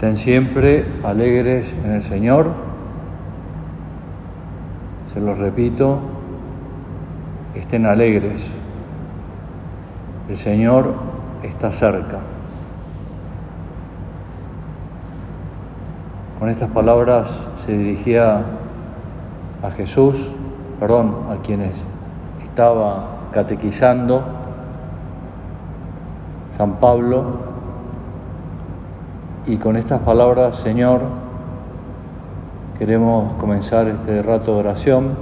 Estén siempre alegres en el Señor. Se los repito, estén alegres. El Señor está cerca. Con estas palabras se dirigía a Jesús, perdón, a quienes estaba catequizando San Pablo y con estas palabras, Señor, queremos comenzar este rato de oración,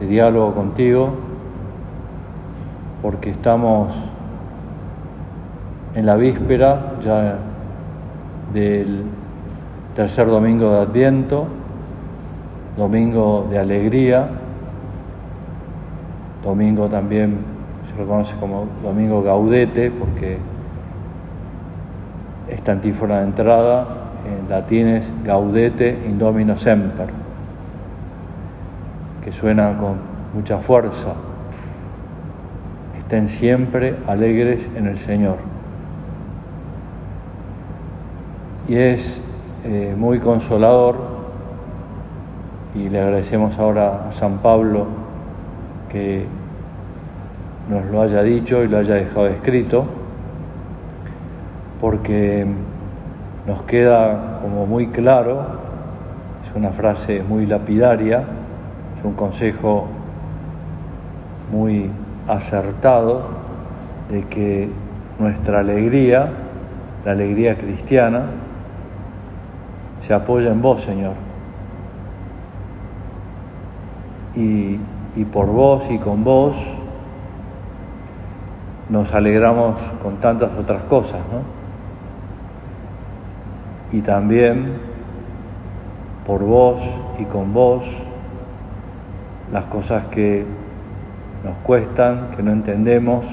de diálogo contigo, porque estamos en la víspera ya del tercer domingo de Adviento, domingo de alegría, domingo también se reconoce como domingo gaudete, porque esta antífona de entrada en latín es Gaudete Indomino Semper, que suena con mucha fuerza. Estén siempre alegres en el Señor. Y es eh, muy consolador, y le agradecemos ahora a San Pablo que nos lo haya dicho y lo haya dejado escrito porque nos queda como muy claro, es una frase muy lapidaria, es un consejo muy acertado de que nuestra alegría, la alegría cristiana, se apoya en vos, Señor. Y, y por vos y con vos nos alegramos con tantas otras cosas, ¿no? Y también por vos y con vos las cosas que nos cuestan, que no entendemos,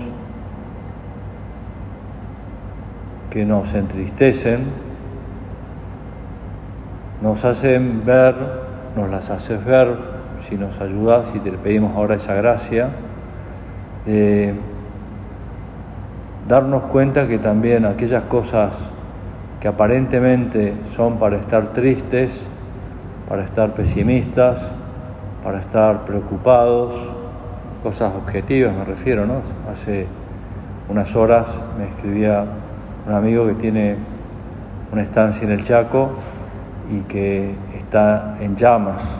que nos entristecen, nos hacen ver, nos las haces ver, si nos ayudas y te pedimos ahora esa gracia, de darnos cuenta que también aquellas cosas que aparentemente son para estar tristes, para estar pesimistas, para estar preocupados, cosas objetivas me refiero, ¿no? Hace unas horas me escribía un amigo que tiene una estancia en el Chaco y que está en llamas.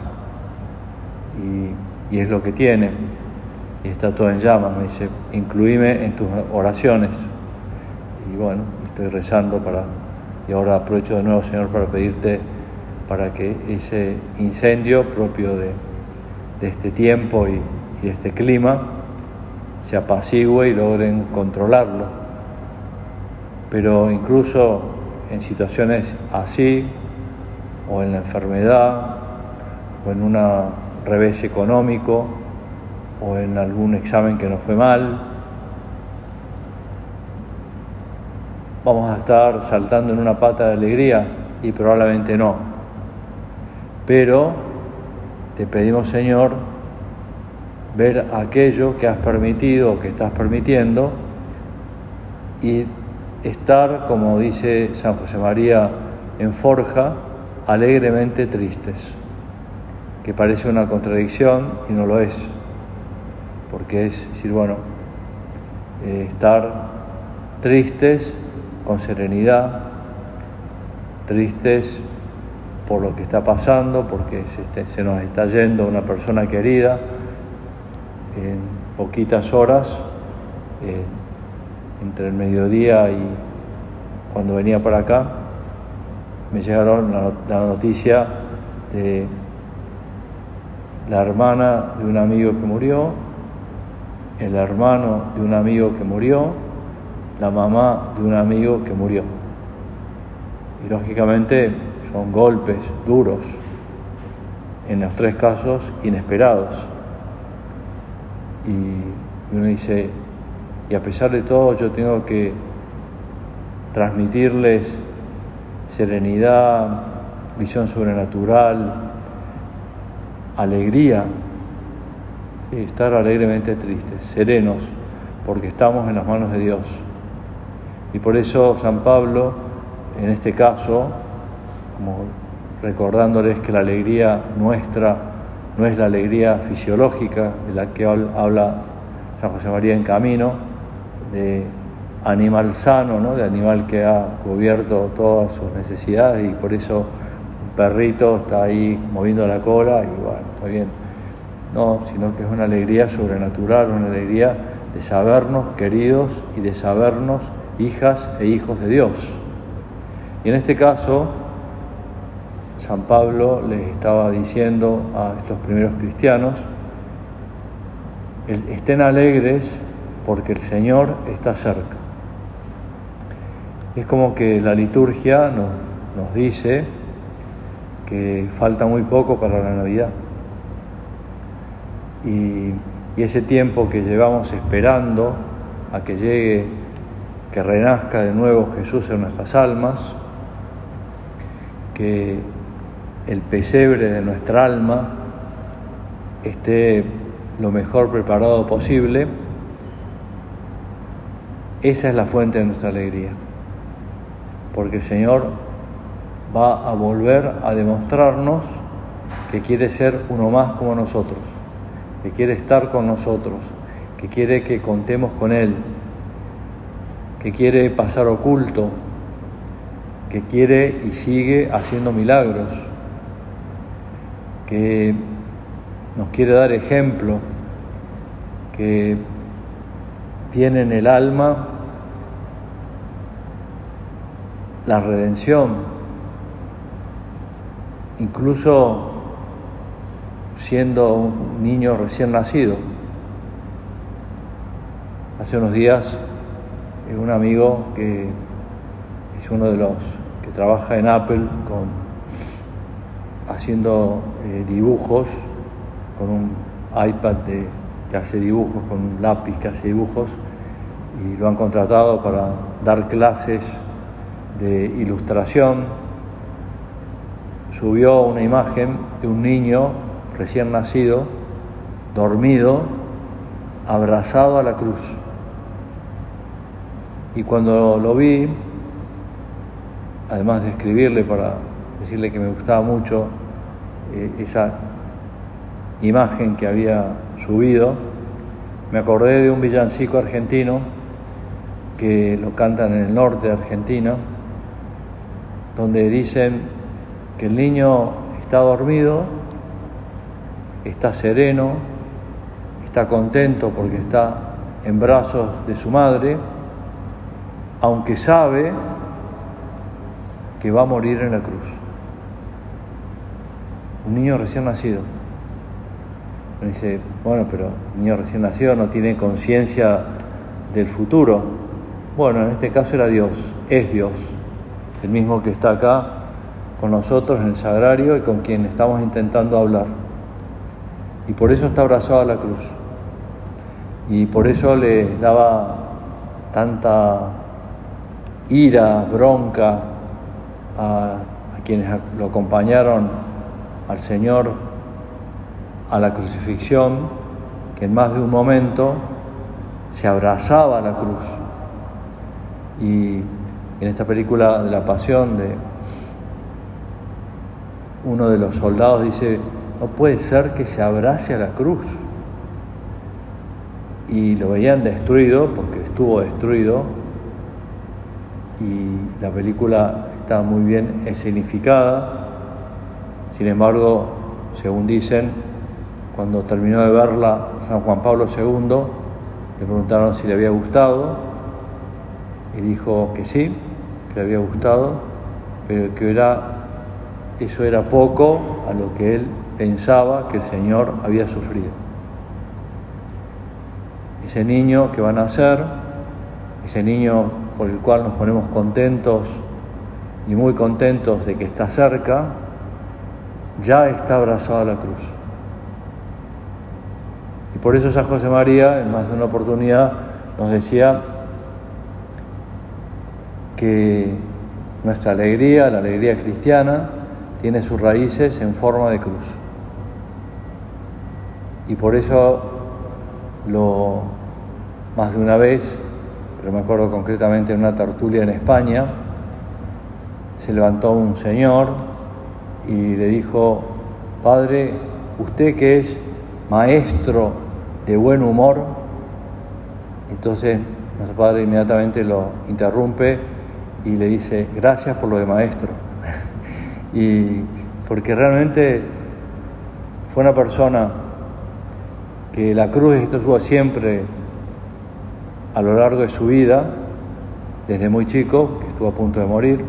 Y, y es lo que tiene. Y está todo en llamas, me dice, incluíme en tus oraciones y bueno, estoy rezando para y ahora aprovecho de nuevo, Señor, para pedirte para que ese incendio propio de, este tiempo y, de este clima se apacigüe y logren controlarlo. Pero incluso en situaciones así, o en la enfermedad, o en un revés económico, o en algún examen que no fue mal, vamos a estar saltando en una pata de alegría y probablemente no. Pero te pedimos, Señor, ver aquello que has permitido, que estás permitiendo y estar, como dice San José María en Forja, alegremente tristes, que parece una contradicción y no lo es, porque es decir, bueno, eh, estar tristes con serenidad, tristes por lo que está pasando, porque se, nos está yendo una persona querida en poquitas horas, entre el mediodía y cuando venía para acá, me llegaron la, noticia de la hermana de un amigo que murió, el hermano de un amigo que murió, la mamá de un amigo que murió. Y lógicamente son golpes duros, en los tres casos inesperados. Y uno dice, y a pesar de todo yo tengo que transmitirles serenidad, visión sobrenatural, alegría, y estar alegremente tristes, serenos, porque estamos en las manos de Dios. Y por eso San Pablo en este caso, como recordándoles que la alegría nuestra no es la alegría fisiológica de la que habla San José María en camino, de animal sano, ¿no? de animal que ha cubierto todas sus necesidades y por eso un perrito está ahí moviendo la cola y bueno, está bien. No, sino que es una alegría sobrenatural, una alegría de sabernos queridos y de sabernos hijas e hijos de Dios. Y en este caso, San Pablo les estaba diciendo a estos primeros cristianos, estén alegres porque el Señor está cerca. Es como que la liturgia nos, dice que falta muy poco para la Navidad. Y, y ese tiempo que llevamos esperando a que llegue, que renazca de nuevo Jesús en nuestras almas, que el pesebre de nuestra alma esté lo mejor preparado posible, esa es la fuente de nuestra alegría, porque el Señor va a volver a demostrarnos que quiere ser uno más como nosotros, que quiere estar con nosotros, que quiere que contemos con Él, que quiere pasar oculto, que quiere y sigue haciendo milagros, que nos quiere dar ejemplo, que tiene en el alma la redención, incluso siendo un niño recién nacido. Hace unos días un amigo que es uno de los que trabaja en Apple con haciendo eh, dibujos con un iPad que hace dibujos, con un lápiz que hace dibujos, y lo han contratado para dar clases de ilustración. Subió una imagen de un niño recién nacido, dormido, abrazado a la cruz. Y cuando lo vi, además de escribirle para decirle que me gustaba mucho eh, esa imagen que había subido, me acordé de un villancico argentino que lo cantan en el norte de Argentina, donde dicen que el niño está dormido, está sereno, está contento porque está en brazos de su madre, aunque sabe que va a morir en la cruz un niño recién nacido. Me dice, bueno, pero un niño recién nacido no tiene conciencia del futuro. Bueno, en este caso era Dios, es Dios, el mismo que está acá con nosotros en el sagrario y con quien estamos intentando hablar. Y por eso está abrazado a la cruz. Y por eso le daba tanta ira, bronca a, quienes lo acompañaron al Señor a la crucifixión, que en más de un momento se abrazaba a la cruz. Y en esta película de la pasión de uno de los soldados dice, no puede ser que se abrace a la cruz. Y lo veían destruido, porque estuvo destruido, y la película está muy bien escenificada, sin embargo, según dicen, cuando terminó de verla San Juan Pablo II, le preguntaron si le había gustado y dijo que sí, que le había gustado, pero que era, eso era poco a lo que él pensaba que el Señor había sufrido. Ese niño que va a nacer, ese niño por el cual nos ponemos contentos y muy contentos de que está cerca, ya está abrazado a la cruz. Y por eso San José María, en más de una oportunidad, nos decía que nuestra alegría, la alegría cristiana, tiene sus raíces en forma de cruz. Y por eso lo más de una vez, pero me acuerdo concretamente en una tertulia en España, se levantó un señor y le dijo, Padre, usted que es maestro de buen humor, entonces nuestro padre inmediatamente lo interrumpe y le dice, gracias por lo de maestro. y porque realmente fue una persona que la cruz estuvo siempre a lo largo de su vida, desde muy chico, que estuvo a punto de morir.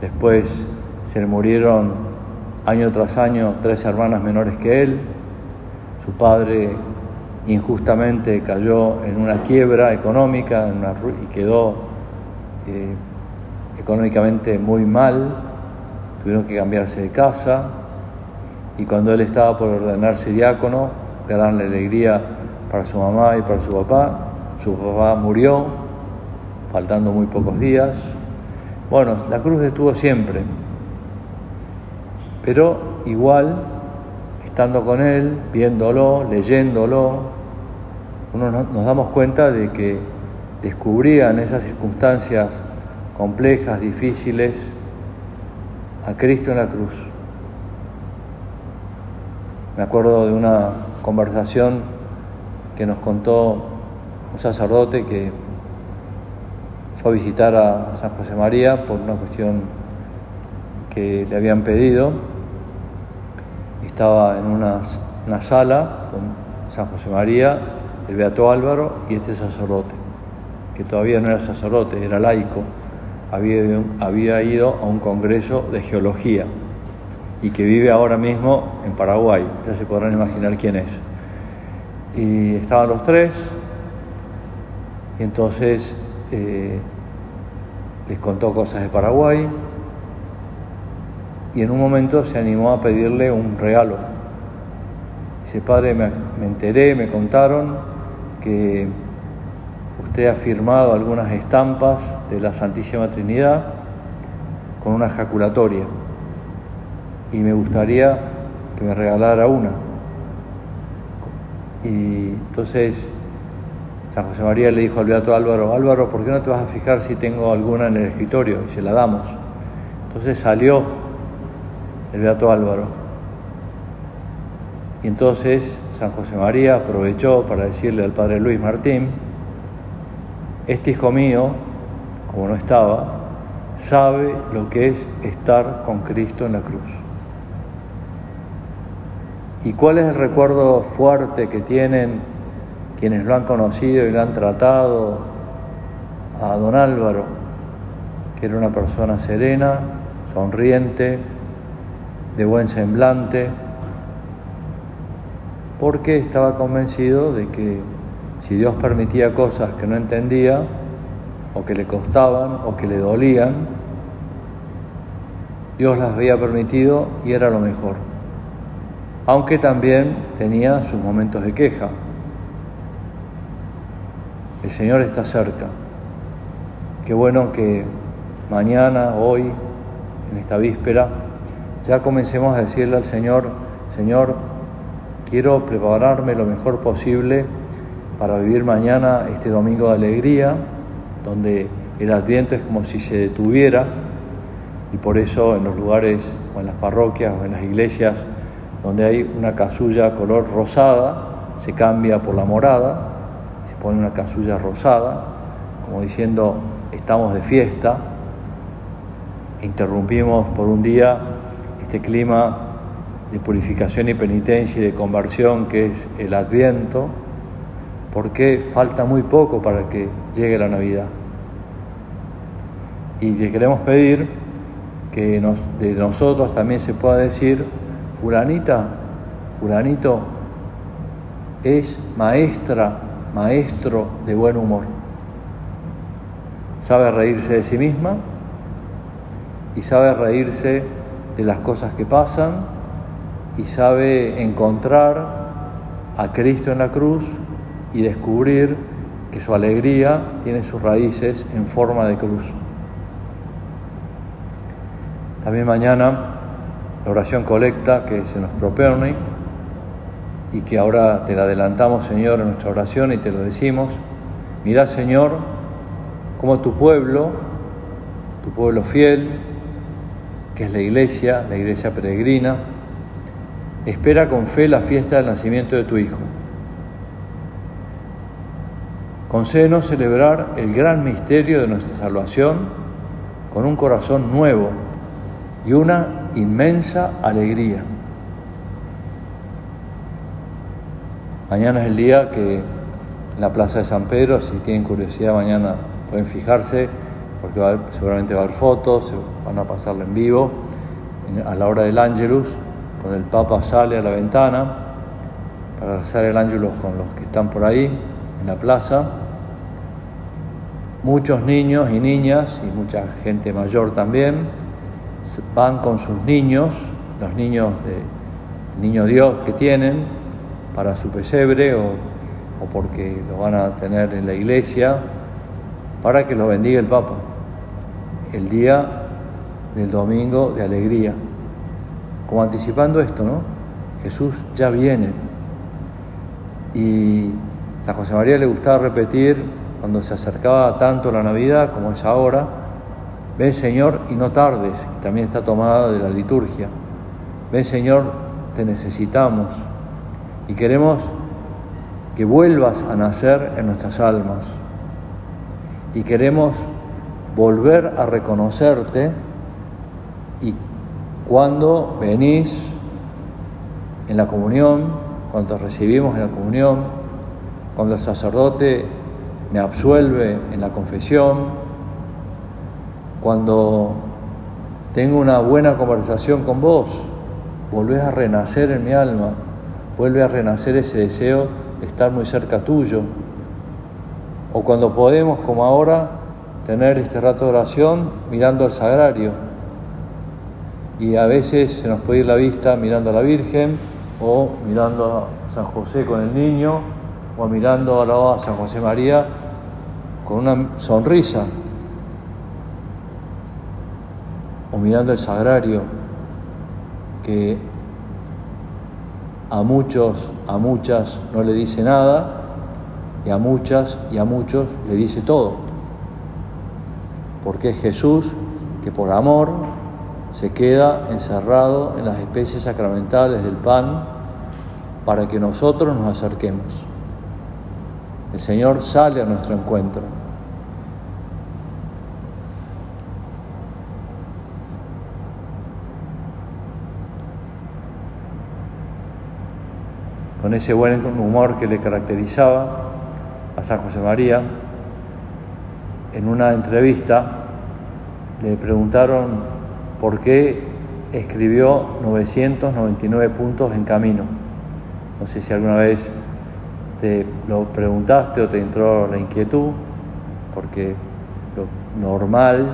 Después se le murieron año tras año tres hermanas menores que él. Su padre injustamente cayó en una quiebra económica y quedó eh, económicamente muy mal. Tuvieron que cambiarse de casa y cuando él estaba por ordenarse diácono, gran alegría para su mamá y para su papá, su papá murió, faltando muy pocos días. Bueno, la cruz estuvo siempre, pero igual, estando con él, viéndolo, leyéndolo, uno nos damos cuenta de que descubría en esas circunstancias complejas, difíciles, a Cristo en la cruz. Me acuerdo de una conversación que nos contó un sacerdote que fue a visitar a San José María por una cuestión que le habían pedido. Estaba en una, sala con San José María, el Beato Álvaro y este sacerdote, que todavía no era sacerdote, era laico, había, había ido a un congreso de geología y que vive ahora mismo en Paraguay. Ya se podrán imaginar quién es. Y estaban los tres, y entonces eh, les contó cosas de Paraguay, y en un momento se animó a pedirle un regalo. Dice, padre, me, me enteré, me contaron que usted ha firmado algunas estampas de la Santísima Trinidad con una ejaculatoria y me gustaría que me regalara una. Y entonces San José María le dijo al Beato Álvaro, Álvaro, ¿por qué no te vas a fijar si tengo alguna en el escritorio? Y se la damos. Entonces salió el Beato Álvaro. Y entonces San José María aprovechó para decirle al Padre Luis Martín, este hijo mío, como no estaba, sabe lo que es estar con Cristo en la cruz. ¿Y cuál es el recuerdo fuerte que tienen quienes lo han conocido y lo han tratado a don Álvaro, que era una persona serena, sonriente, de buen semblante, porque estaba convencido de que si Dios permitía cosas que no entendía, o que le costaban, o que le dolían, Dios las había permitido y era lo mejor aunque también tenía sus momentos de queja. El Señor está cerca. Qué bueno que mañana, hoy, en esta víspera, ya comencemos a decirle al Señor, Señor, quiero prepararme lo mejor posible para vivir mañana este domingo de alegría, donde el adviento es como si se detuviera y por eso en los lugares o en las parroquias o en las iglesias donde hay una casulla color rosada, se cambia por la morada, se pone una casulla rosada, como diciendo estamos de fiesta, interrumpimos por un día este clima de purificación y penitencia y de conversión que es el adviento, porque falta muy poco para que llegue la Navidad. Y le queremos pedir que de nosotros también se pueda decir, fulanita, fulanito es maestra, maestro de buen humor. Sabe reírse de sí misma y sabe reírse de las cosas que pasan y sabe encontrar a Cristo en la cruz y descubrir que su alegría tiene sus raíces en forma de cruz. También mañana la oración colecta que se nos propone y que ahora te la adelantamos, Señor, en nuestra oración y te lo decimos. Mira, Señor, como tu pueblo, tu pueblo fiel, que es la iglesia, la iglesia peregrina, espera con fe la fiesta del nacimiento de tu Hijo. Concédenos celebrar el gran misterio de nuestra salvación con un corazón nuevo y una inmensa alegría. Mañana es el día que en la Plaza de San Pedro, si tienen curiosidad, mañana pueden fijarse, porque seguramente va a haber fotos, van a pasarlo en vivo, a la hora del Ángelus, cuando el Papa sale a la ventana para rezar el Ángelus con los que están por ahí, en la plaza. Muchos niños y niñas, y mucha gente mayor también, van con sus niños, los niños de niño Dios que tienen, para su pesebre o, porque lo van a tener en la iglesia, para que lo bendiga el Papa. El día del domingo de alegría. Como anticipando esto, ¿no? Jesús ya viene. Y a José María le gustaba repetir cuando se acercaba tanto la Navidad como es ahora, ven Señor y no tardes, también está tomada de la liturgia. Ven Señor, te necesitamos y queremos que vuelvas a nacer en nuestras almas. Y queremos volver a reconocerte y cuando venís en la comunión, cuando te recibimos en la comunión, cuando el sacerdote me absuelve en la confesión, cuando tengo una buena conversación con vos, volvés a renacer en mi alma vuelve a renacer ese deseo de estar muy cerca tuyo. O cuando podemos, como ahora, tener este rato de oración mirando al sagrario. Y a veces se nos puede ir la vista mirando a la Virgen o mirando a San José con el niño o mirando a, San José María con una sonrisa o mirando el sagrario que a muchos, a muchas no le dice nada, y a muchas y a muchos le dice todo. Porque es Jesús que por amor se queda encerrado en las especies sacramentales del pan para que nosotros nos acerquemos. El Señor sale a nuestro encuentro. Con ese buen humor que le caracterizaba a San José María, en una entrevista le preguntaron por qué escribió 999 puntos en camino. No sé si alguna vez te lo preguntaste o te entró la inquietud, porque lo normal,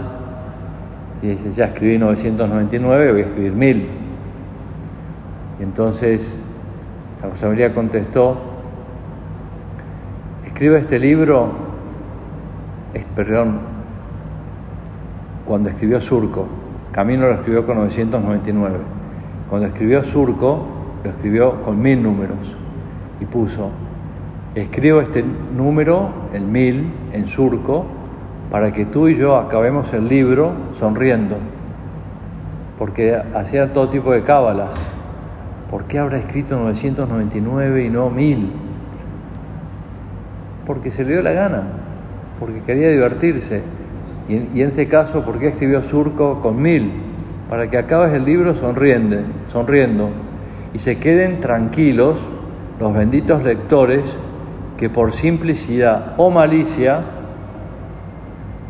si dices ya escribí 999, voy a escribir 1000. Y entonces San José María contestó, escribe este libro, perdón, cuando escribió Surco, Camino lo escribió con 999, cuando escribió Surco, lo escribió con mil números y puso, escribo este número, el mil, en Surco, para que tú y yo acabemos el libro sonriendo, porque hacía todo tipo de cábalas ¿Por qué habrá escrito 999 y no 1000? Porque se le dio la gana, porque quería divertirse. Y en, este caso, ¿por qué escribió Surco con 1000? Para que acabes el libro sonriendo, sonriendo y se queden tranquilos los benditos lectores que por simplicidad o malicia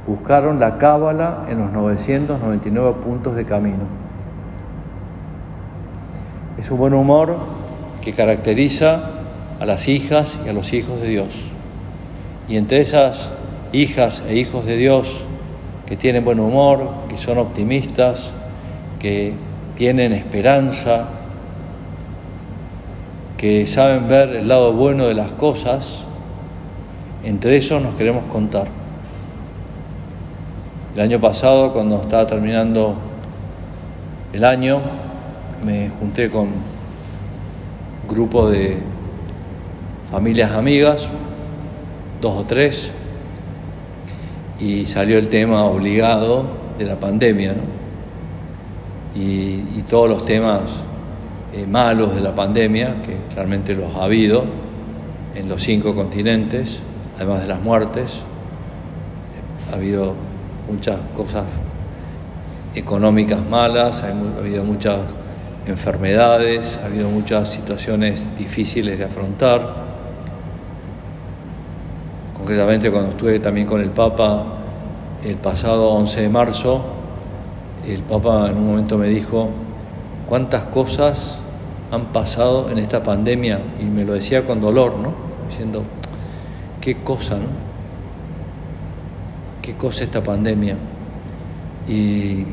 buscaron la cábala en los 999 puntos de camino. Es un buen humor que caracteriza a las hijas y a los hijos de Dios. Y entre esas hijas e hijos de Dios que tienen buen humor, que son optimistas, que tienen esperanza, que saben ver el lado bueno de las cosas, entre esos nos queremos contar. El año pasado, cuando estaba terminando el año, me junté con un grupo de familias amigas, dos o tres, y salió el tema obligado de la pandemia. y, todos los temas eh, malos de la pandemia, que realmente los ha habido en los cinco continentes, además de las muertes. Ha habido muchas cosas económicas malas, ha habido muchas enfermedades, ha habido muchas situaciones difíciles de afrontar. Concretamente cuando estuve también con el Papa el pasado 11 de marzo, el Papa en un momento me dijo, ¿cuántas cosas han pasado en esta pandemia? Y me lo decía con dolor, ¿no? Diciendo, qué cosa, ¿no? Qué cosa esta pandemia. Y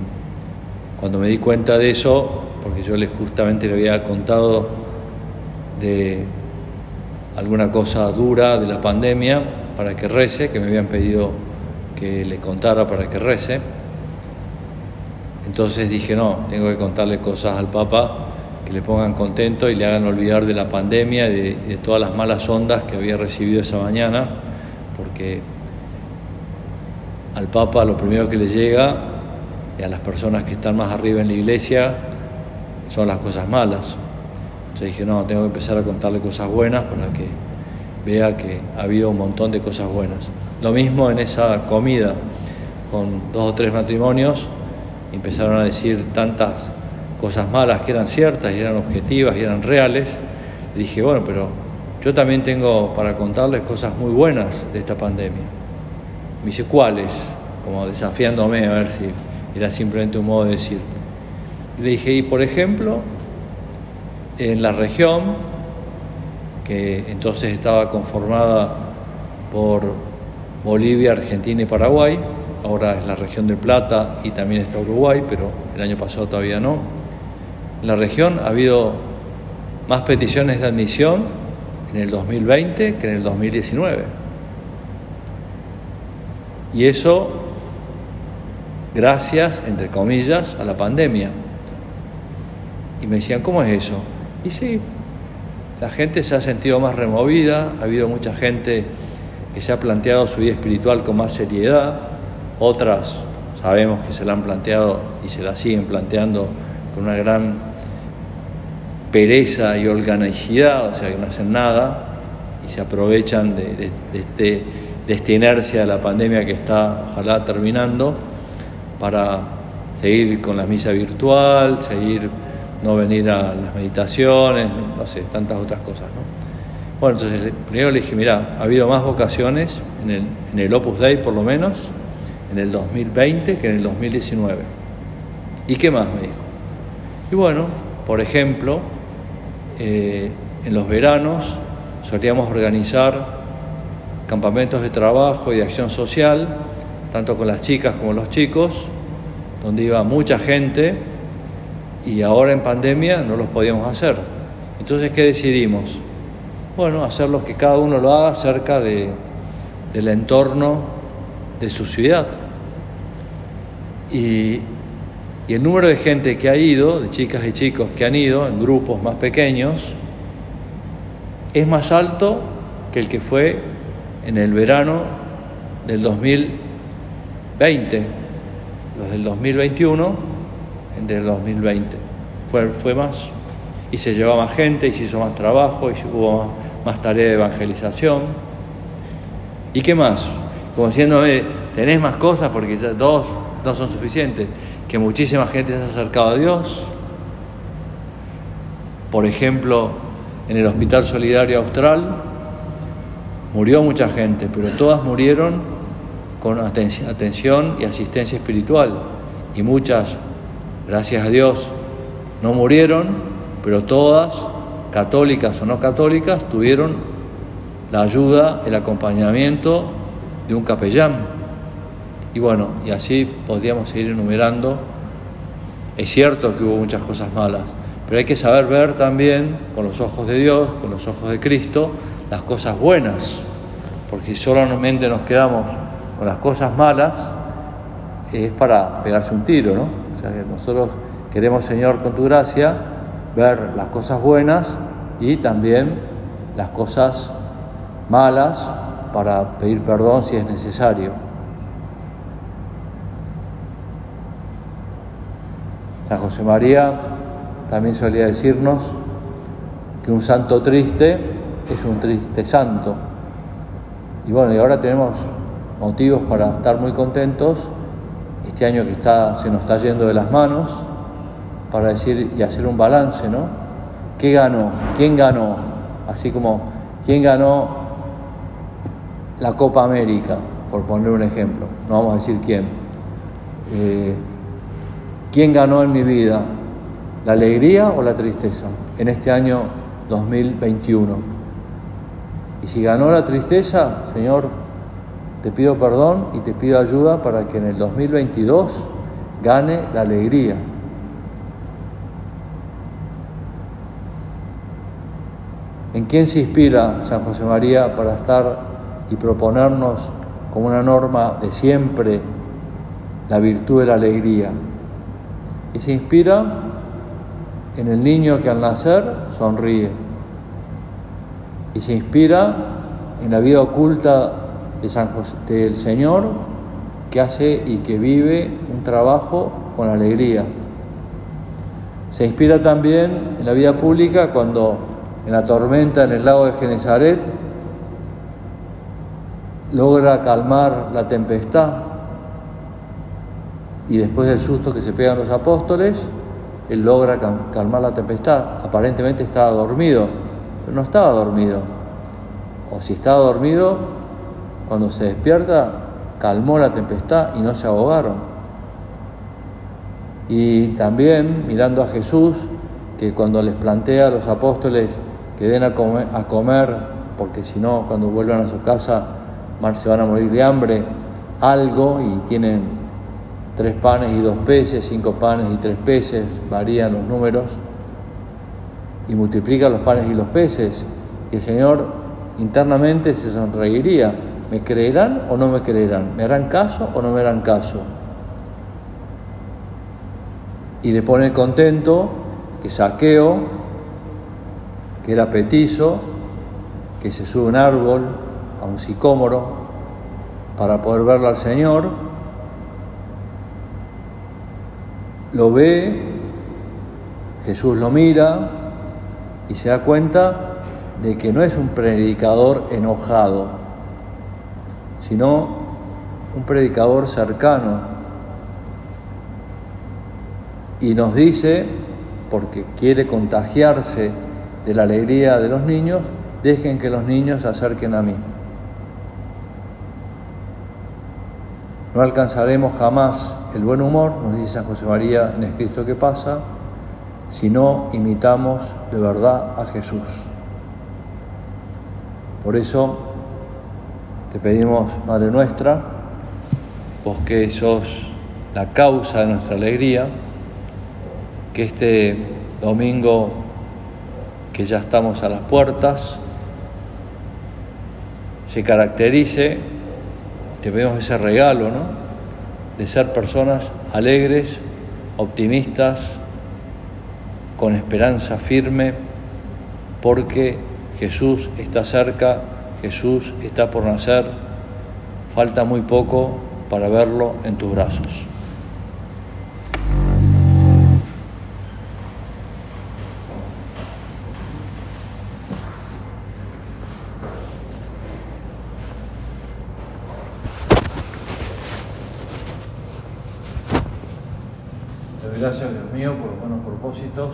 cuando me di cuenta de eso, porque yo le justamente le había contado de alguna cosa dura de la pandemia para que rece, que me habían pedido que le contara para que rece. Entonces dije, no, tengo que contarle cosas al Papa que le pongan contento y le hagan olvidar de la pandemia y de, todas las malas ondas que había recibido esa mañana, porque al Papa lo primero que le llega y a las personas que están más arriba en la iglesia son las cosas malas. Entonces dije, no, tengo que empezar a contarle cosas buenas para que vea que ha habido un montón de cosas buenas. Lo mismo en esa comida, con dos o tres matrimonios, empezaron a decir tantas cosas malas que eran ciertas y eran objetivas y eran reales, dije, bueno, pero yo también tengo para contarles cosas muy buenas de esta pandemia. Me dice, ¿cuáles? Como desafiándome a ver si era simplemente un modo de decir. Le dije, y por ejemplo, en la región, que entonces estaba conformada por Bolivia, Argentina y Paraguay, ahora es la región de Plata y también está Uruguay, pero el año pasado todavía no en la región ha habido más peticiones de admisión en el 2020 que en el 2019. Y eso gracias, entre comillas, a la pandemia. Y me decían, ¿cómo es eso? Y sí, la gente se ha sentido más removida, ha habido mucha gente que se ha planteado su vida espiritual con más seriedad, otras sabemos que se la han planteado y se la siguen planteando con una gran pereza y organicidad, o sea, que no hacen nada y se aprovechan de, este, de esta inercia de la pandemia que está, ojalá, terminando, para seguir con la misa virtual, seguir, no venir a las meditaciones, no sé, tantas otras cosas, ¿no? Bueno, entonces primero le dije, mira, ha habido más vocaciones en el, en el Opus Dei por lo menos, en el 2020 que en el 2019. ¿Y qué más? Me dijo. Y bueno, por ejemplo, eh, en los veranos solíamos organizar campamentos de trabajo y de acción social, tanto con las chicas como los chicos, donde iba mucha gente y ahora en pandemia no los podíamos hacer. Entonces, ¿qué decidimos? Bueno, hacer lo que cada uno lo haga cerca de, del entorno de su ciudad. Y y el número de gente que ha ido, de chicas y chicos que han ido en grupos más pequeños, es más alto que el que fue en el verano del 2020, los del 2021, en del 2020. Fue, fue más, y se llevó más gente, y se hizo más trabajo, y hubo más, tarea de evangelización. ¿Y qué más? Como diciéndome, tenés más cosas porque ya dos no son suficientes que muchísima gente se ha acercado a Dios. Por ejemplo, en el Hospital Solidario Austral murió mucha gente, pero todas murieron con atención y asistencia espiritual. Y muchas, gracias a Dios, no murieron, pero todas, católicas o no católicas, tuvieron la ayuda, el acompañamiento de un capellán. Y bueno, y así podríamos seguir enumerando. Es cierto que hubo muchas cosas malas, pero hay que saber ver también con los ojos de Dios, con los ojos de Cristo, las cosas buenas, porque si solamente nos quedamos con las cosas malas, es para pegarse un tiro, ¿no? O sea que nosotros queremos, Señor, con tu gracia, ver las cosas buenas y también las cosas malas para pedir perdón si es necesario. San José María también solía decirnos que un santo triste es un triste santo. Y bueno, y ahora tenemos motivos para estar muy contentos, este año que está, se nos está yendo de las manos, para decir y hacer un balance, ¿no? ¿Qué ganó? ¿Quién ganó? Así como, ¿quién ganó la Copa América? Por poner un ejemplo, no vamos a decir quién. Eh, ¿Quién ganó en mi vida? ¿La alegría o la tristeza? En este año 2021. Y si ganó la tristeza, Señor, te pido perdón y te pido ayuda para que en el 2022 gane la alegría. ¿En quién se inspira San José María para estar y proponernos como una norma de siempre la virtud de la alegría? Y se inspira en el niño que al nacer sonríe. Y se inspira en la vida oculta de San del Señor que hace y que vive un trabajo con alegría. Se inspira también en la vida pública cuando en la tormenta en el lago de Genezaret logra calmar la tempestad y después del susto que se pegan los apóstoles, él logra calmar la tempestad. Aparentemente estaba dormido, pero no estaba dormido. O si estaba dormido, cuando se despierta, calmó la tempestad y no se ahogaron. Y también mirando a Jesús, que cuando les plantea a los apóstoles que den a comer, porque si no, cuando vuelvan a su casa, se van a morir de hambre, algo y tienen tres panes y dos peces, cinco panes y tres peces, varían los números, y multiplica los panes y los peces. Y el Señor internamente se sonreiría ¿Me creerán o no me creerán? ¿Me harán caso o no me harán caso? Y le pone contento que Saqueo, que era petizo, que se sube a un árbol, a un sicómoro, para poder verlo al Señor, lo ve, Jesús lo mira y se da cuenta de que no es un predicador enojado, sino un predicador cercano. Y nos dice, porque quiere contagiarse de la alegría de los niños, dejen que los niños se acerquen a mí. No alcanzaremos jamás el buen humor, nos dice San José María en escrito que pasa, si no imitamos de verdad a Jesús. Por eso te pedimos, Madre nuestra, vos que sos la causa de nuestra alegría, que este domingo que ya estamos a las puertas, se caracterice, te pedimos ese regalo, ¿no? De ser personas alegres, optimistas, con esperanza firme, porque Jesús está cerca Jesús está por nacer, falta muy poco para verlo en tus brazos. gracias, Dios mío, por los buenos propósitos,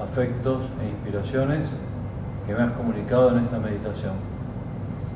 afectos e inspiraciones que me has comunicado en esta meditación.